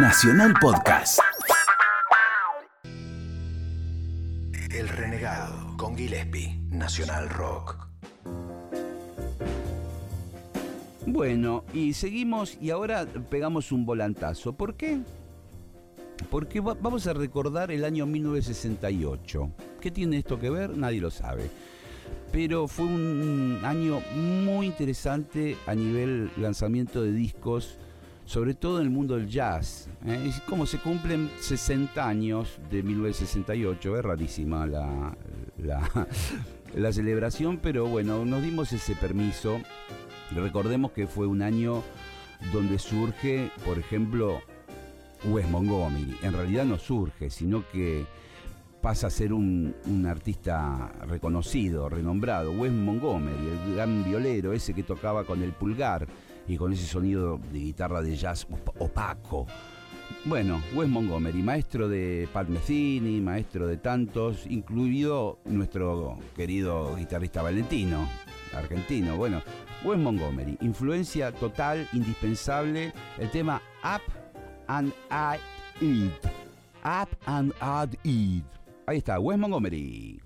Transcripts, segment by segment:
Nacional Podcast. El Renegado con Gillespie. Nacional Rock. Bueno, y seguimos y ahora pegamos un volantazo. ¿Por qué? Porque va- vamos a recordar el año 1968. ¿Qué tiene esto que ver? Nadie lo sabe. Pero fue un año muy interesante a nivel lanzamiento de discos, sobre todo en el mundo del jazz. ¿eh? Es como se cumplen 60 años de 1968, es rarísima la, la, la celebración, pero bueno, nos dimos ese permiso. Recordemos que fue un año donde surge, por ejemplo, Wes Montgomery. En realidad no surge, sino que pasa a ser un, un artista reconocido, renombrado. Wes Montgomery, el gran violero, ese que tocaba con el pulgar y con ese sonido de guitarra de jazz op- opaco. Bueno, Wes Montgomery, maestro de Pat Metheny, maestro de tantos, incluido nuestro querido guitarrista Valentino, argentino. Bueno, Wes Montgomery, influencia total, indispensable, el tema Up and Add It. Up and Add It. Ahí está, Wes Montgomery.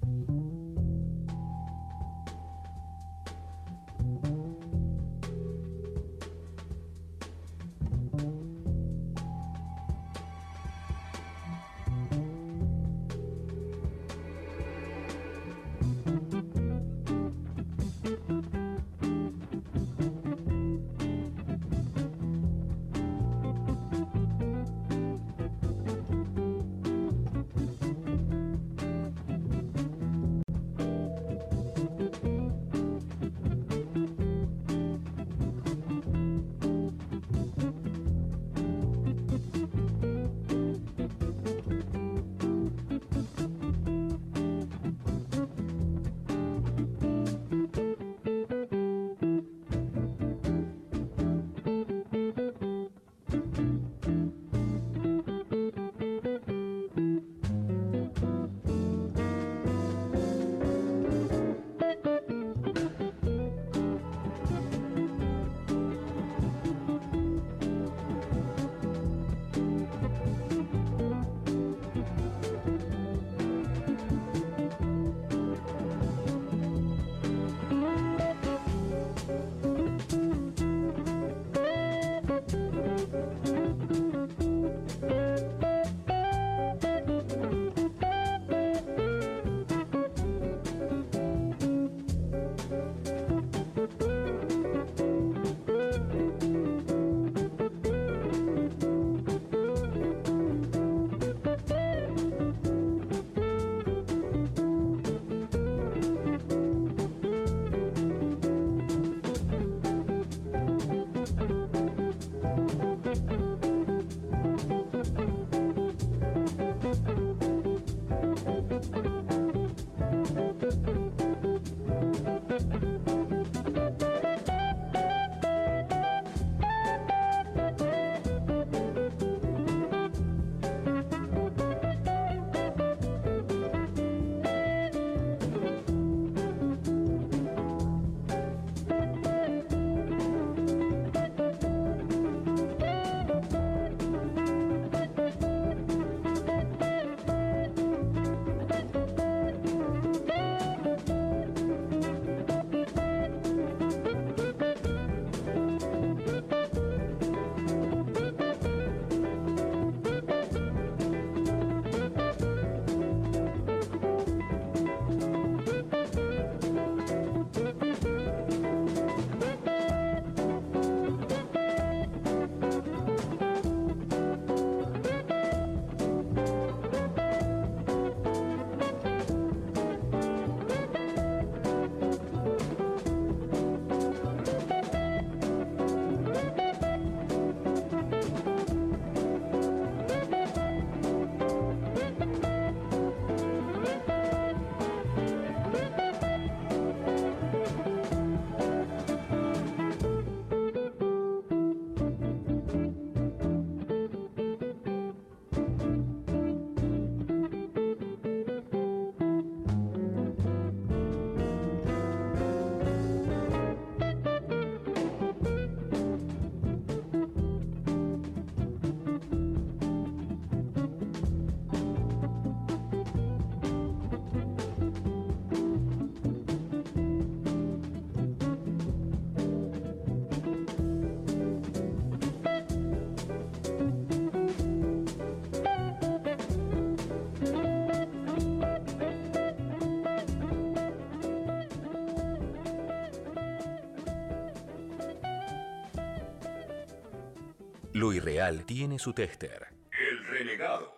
Lo irreal tiene su tester. El renegado.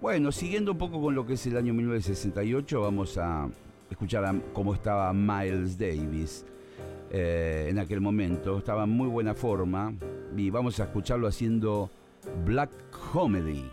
Bueno, siguiendo un poco con lo que es el año 1968, vamos a escuchar a cómo estaba Miles Davis eh, en aquel momento. Estaba en muy buena forma y vamos a escucharlo haciendo Black Comedy.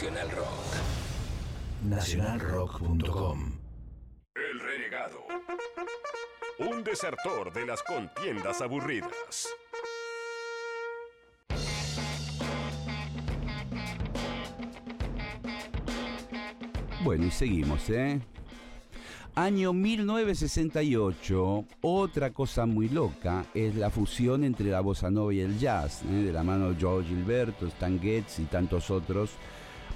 Nacional Rock. Nacionalrock.com El renegado. Un desertor de las contiendas aburridas. Bueno, y seguimos, ¿eh? Año 1968, otra cosa muy loca es la fusión entre la bossa nova y el jazz, ¿eh? de la mano de Joe Gilberto, Stan Getz y tantos otros.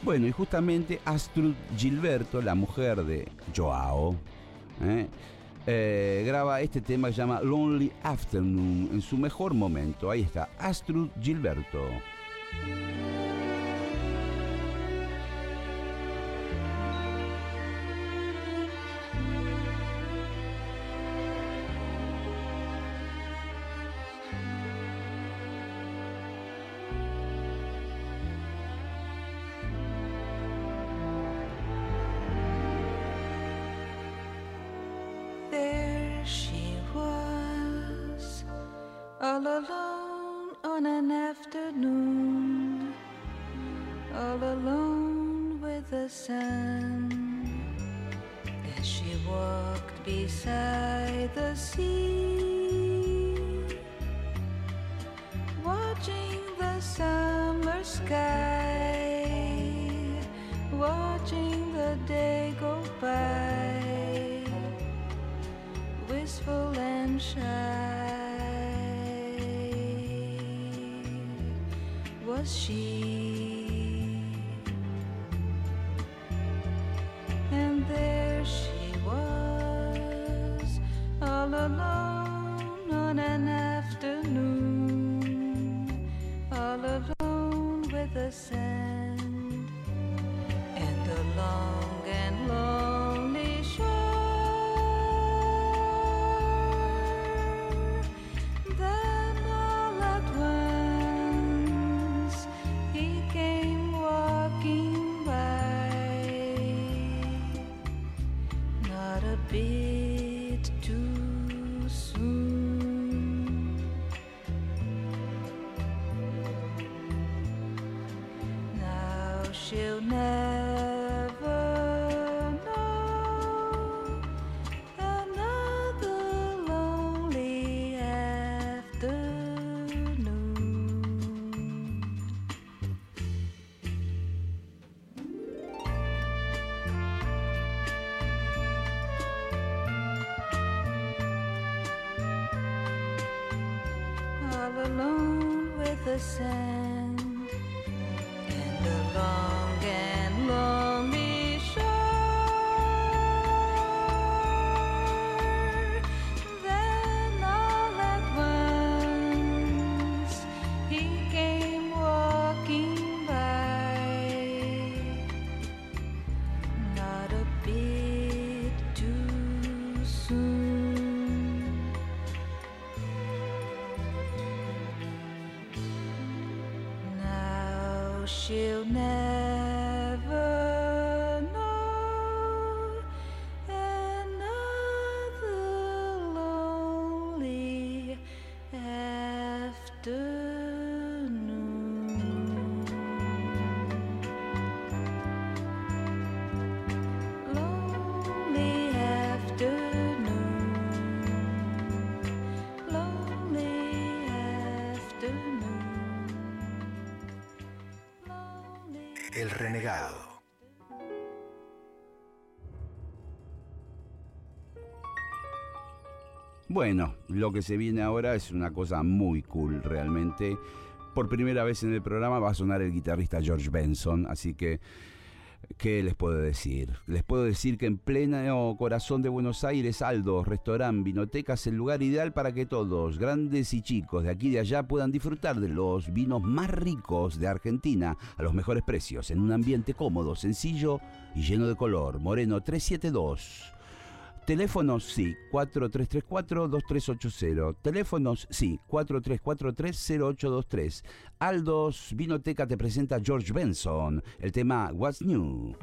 Bueno, y justamente Astrud Gilberto, la mujer de Joao, ¿eh? Eh, graba este tema que se llama Lonely Afternoon en su mejor momento. Ahí está, Astrud Gilberto. Beside the sea, watching the summer sky, watching the day go by wistful and shy. Was she Bueno, lo que se viene ahora es una cosa muy cool realmente. Por primera vez en el programa va a sonar el guitarrista George Benson, así que ¿qué les puedo decir? Les puedo decir que en pleno corazón de Buenos Aires, Aldo, restaurante, vinoteca el lugar ideal para que todos, grandes y chicos de aquí y de allá, puedan disfrutar de los vinos más ricos de Argentina a los mejores precios, en un ambiente cómodo, sencillo y lleno de color. Moreno 372. Teléfonos sí, 4334-2380. Teléfonos sí, 4343-0823. Aldos Vinoteca te presenta George Benson, el tema What's New.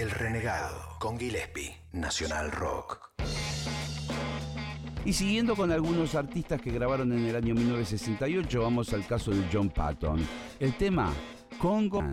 El Renegado con Gillespie, Nacional Rock. Y siguiendo con algunos artistas que grabaron en el año 1968, vamos al caso de John Patton. El tema Congo.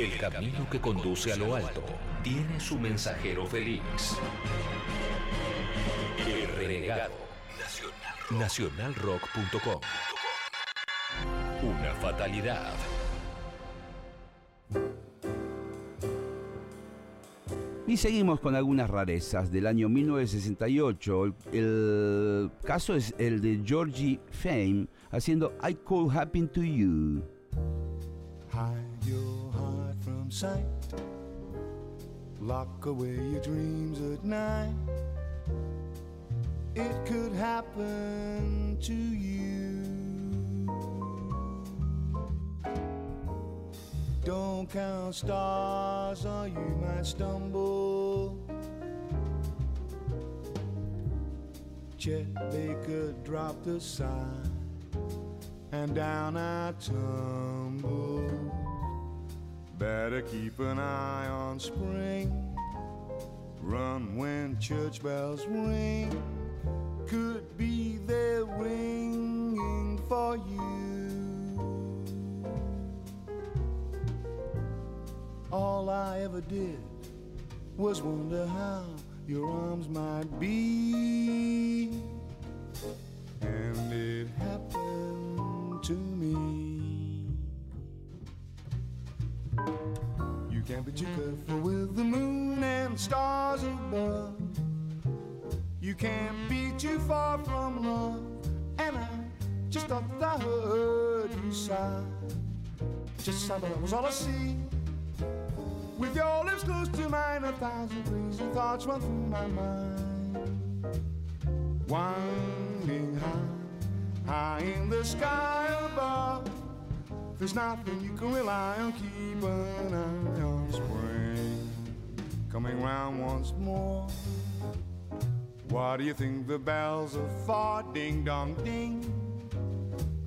El camino que conduce a lo alto tiene su mensajero feliz. El renegado. Nacionalrock.com. Una fatalidad. Y seguimos con algunas rarezas del año 1968. El, el caso es el de Georgie Fame haciendo I Could Happen to You. Sight. Lock away your dreams at night. It could happen to you. Don't count stars or you might stumble. Chet Baker dropped the sign and down I tumble. Better keep an eye on spring. Run when church bells ring. Could be there ringing for you. All I ever did was wonder how your arms might be. And it happened can't be too careful with the moon and stars above. You can't be too far from love. And I just thought that I heard you sigh. Just sigh, but that was all I see. With your lips close to mine, a thousand crazy thoughts run through my mind. Winding high, high in the sky above. There's nothing you can rely on, keep an eye on spring. Coming round once more. Why do you think the bells are for? Ding dong ding.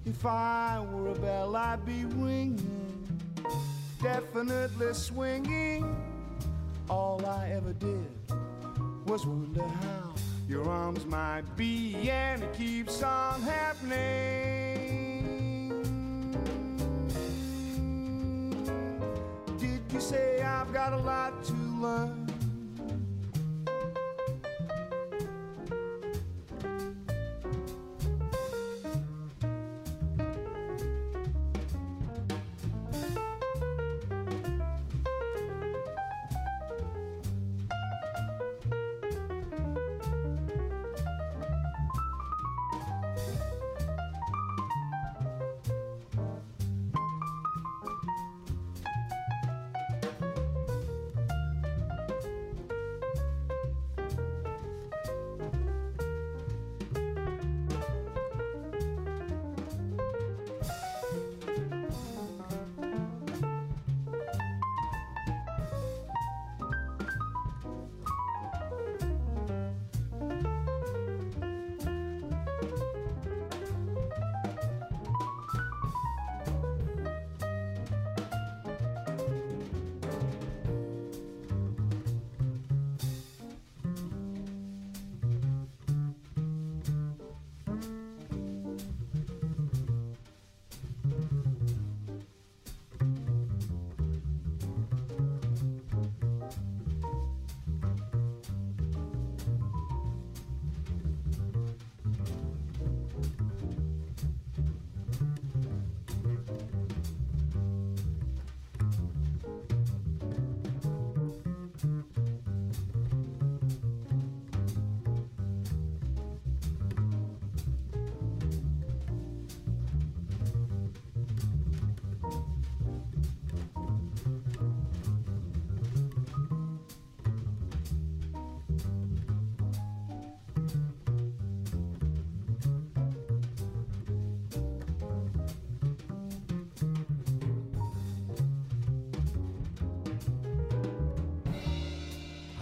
If I were a bell, I'd be ringing definitely swinging. All I ever did was wonder how your arms might be, and it keeps on happening. You say I've got a lot to learn?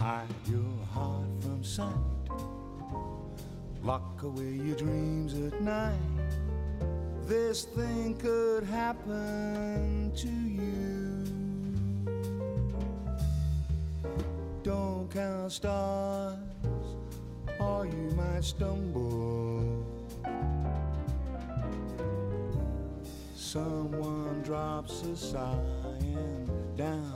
Hide your heart from sight. Lock away your dreams at night. This thing could happen to you. Don't count stars, or you might stumble. Someone drops a sigh, and down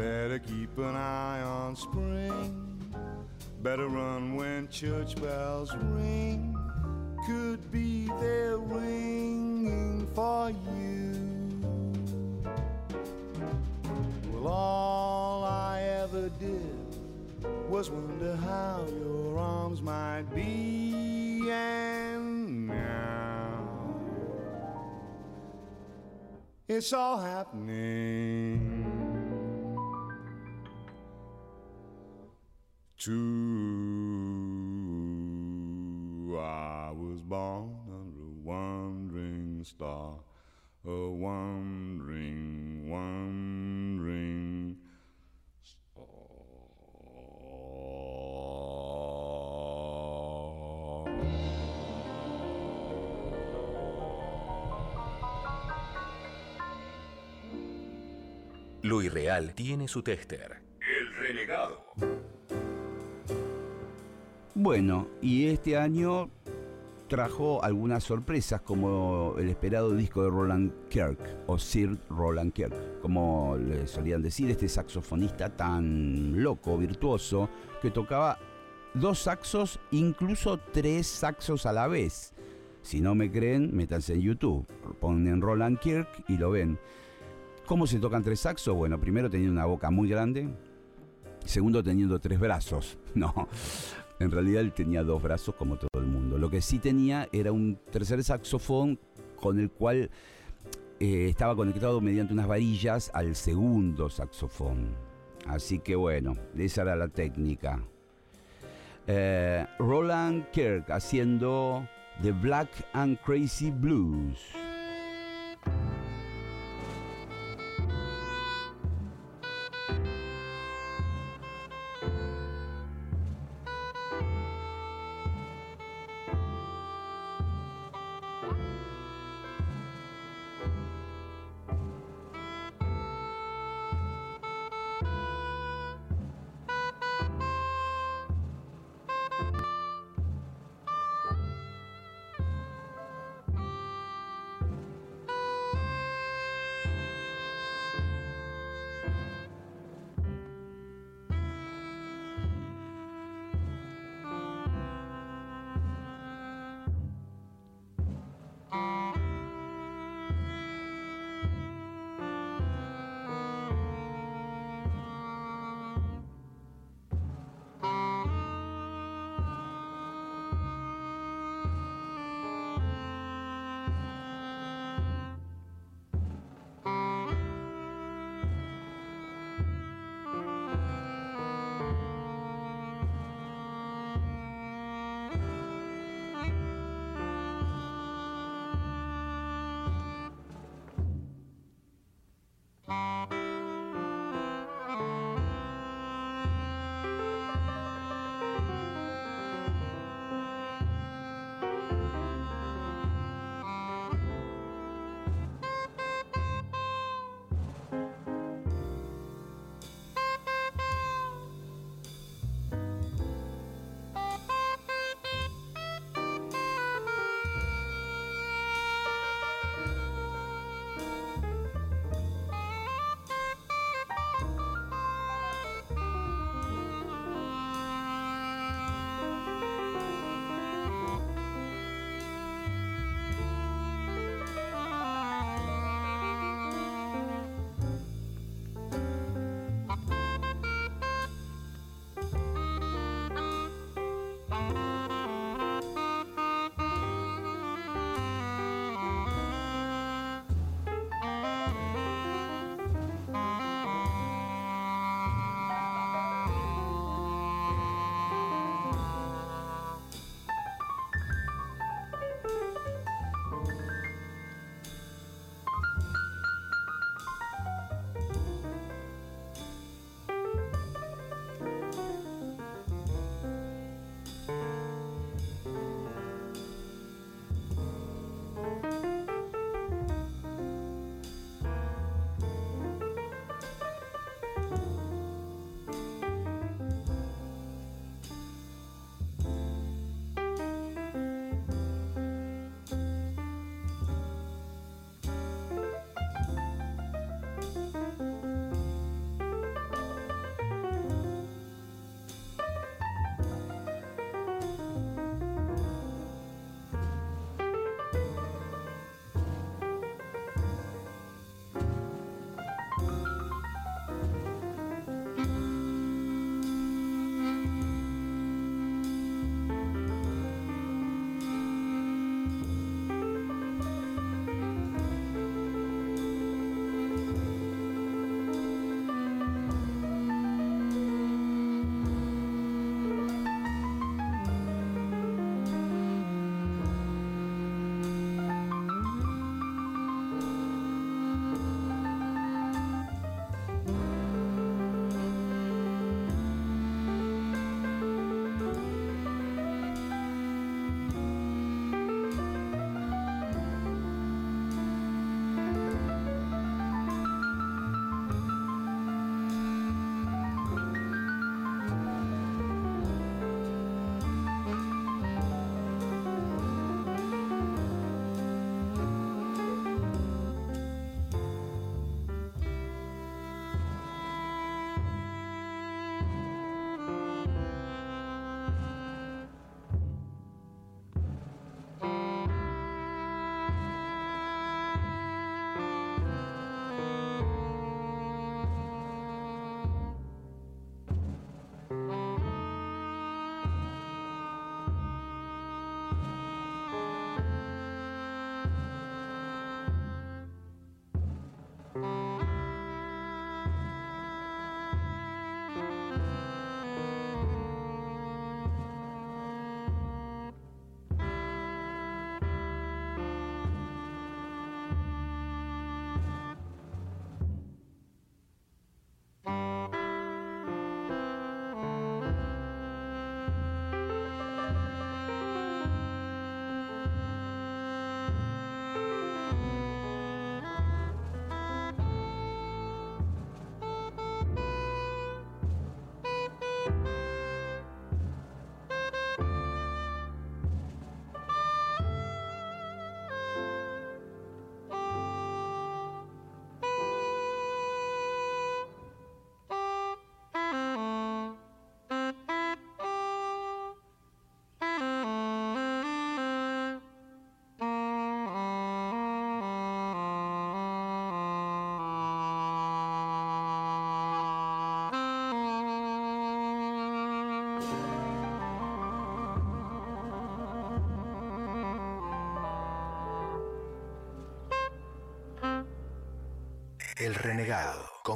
Better keep an eye on spring. Better run when church bells ring. Could be they're ringing for you. Well, all I ever did was wonder how your arms might be, and now it's all happening. Two, I was born under a wandering star, a wandering, wandering star. Lo irreal tiene su tester. El renegado. Bueno, y este año trajo algunas sorpresas como el esperado disco de Roland Kirk o Sir Roland Kirk, como le solían decir, este saxofonista tan loco, virtuoso, que tocaba dos saxos, incluso tres saxos a la vez. Si no me creen, métanse en YouTube, ponen Roland Kirk y lo ven. ¿Cómo se tocan tres saxos? Bueno, primero teniendo una boca muy grande, segundo teniendo tres brazos. No, en realidad él tenía dos brazos como todo el mundo. Lo que sí tenía era un tercer saxofón con el cual eh, estaba conectado mediante unas varillas al segundo saxofón. Así que bueno, esa era la técnica. Eh, Roland Kirk haciendo The Black and Crazy Blues.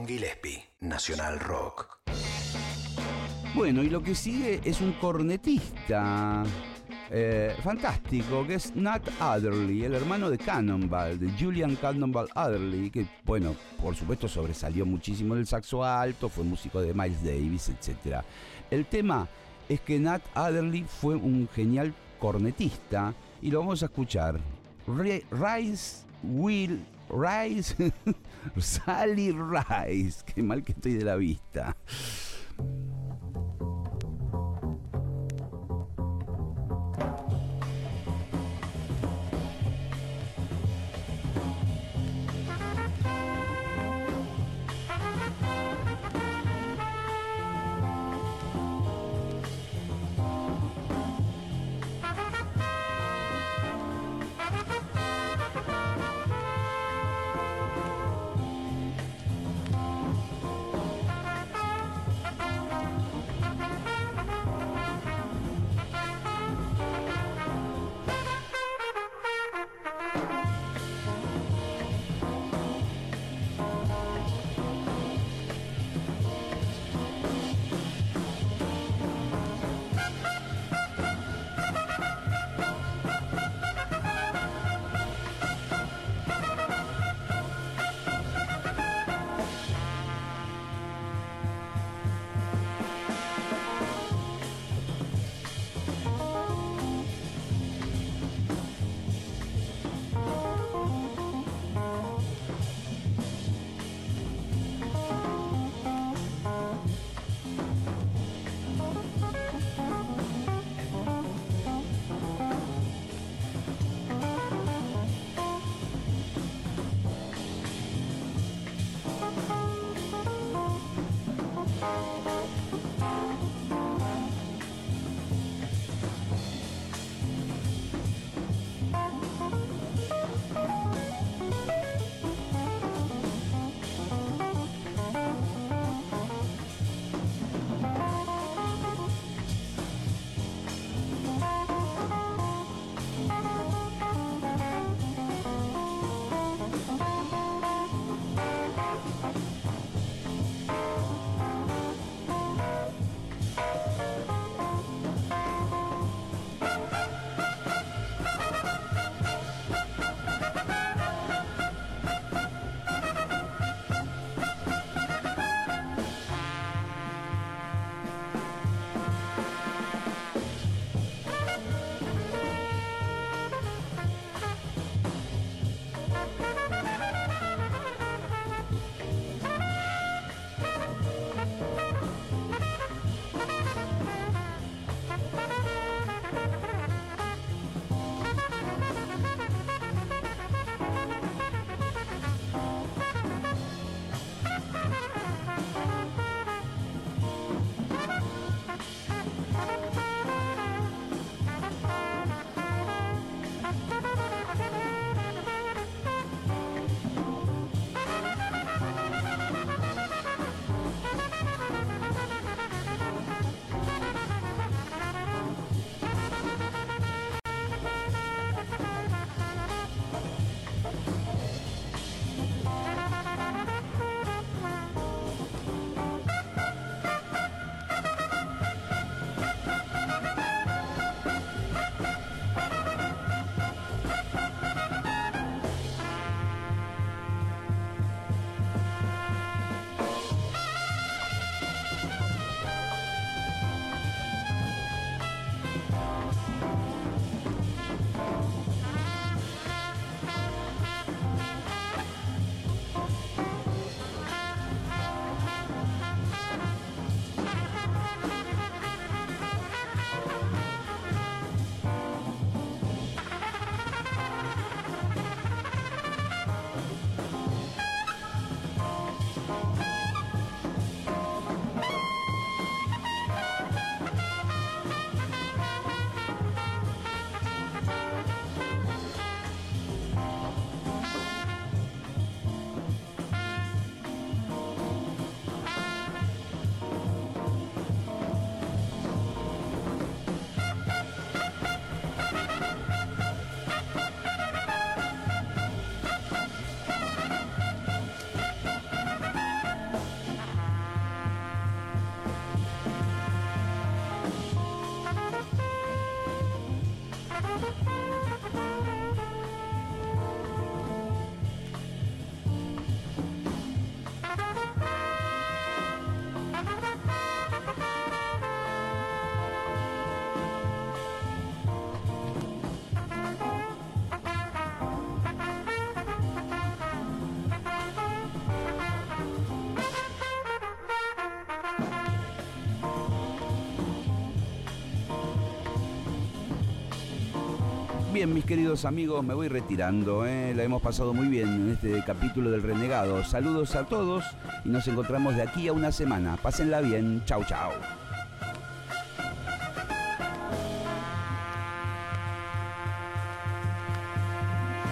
Gillespie, Nacional Rock. Bueno, y lo que sigue es un cornetista eh, fantástico, que es Nat Adderley, el hermano de Cannonball, de Julian Cannonball Adderley, que, bueno, por supuesto sobresalió muchísimo del saxo alto, fue músico de Miles Davis, etc. El tema es que Nat Adderley fue un genial cornetista y lo vamos a escuchar. Rice Will Rice Sally Rice, qué mal que estoy de la vista. Mis queridos amigos, me voy retirando. ¿eh? La hemos pasado muy bien en este capítulo del Renegado. Saludos a todos y nos encontramos de aquí a una semana. Pásenla bien. Chau, chau.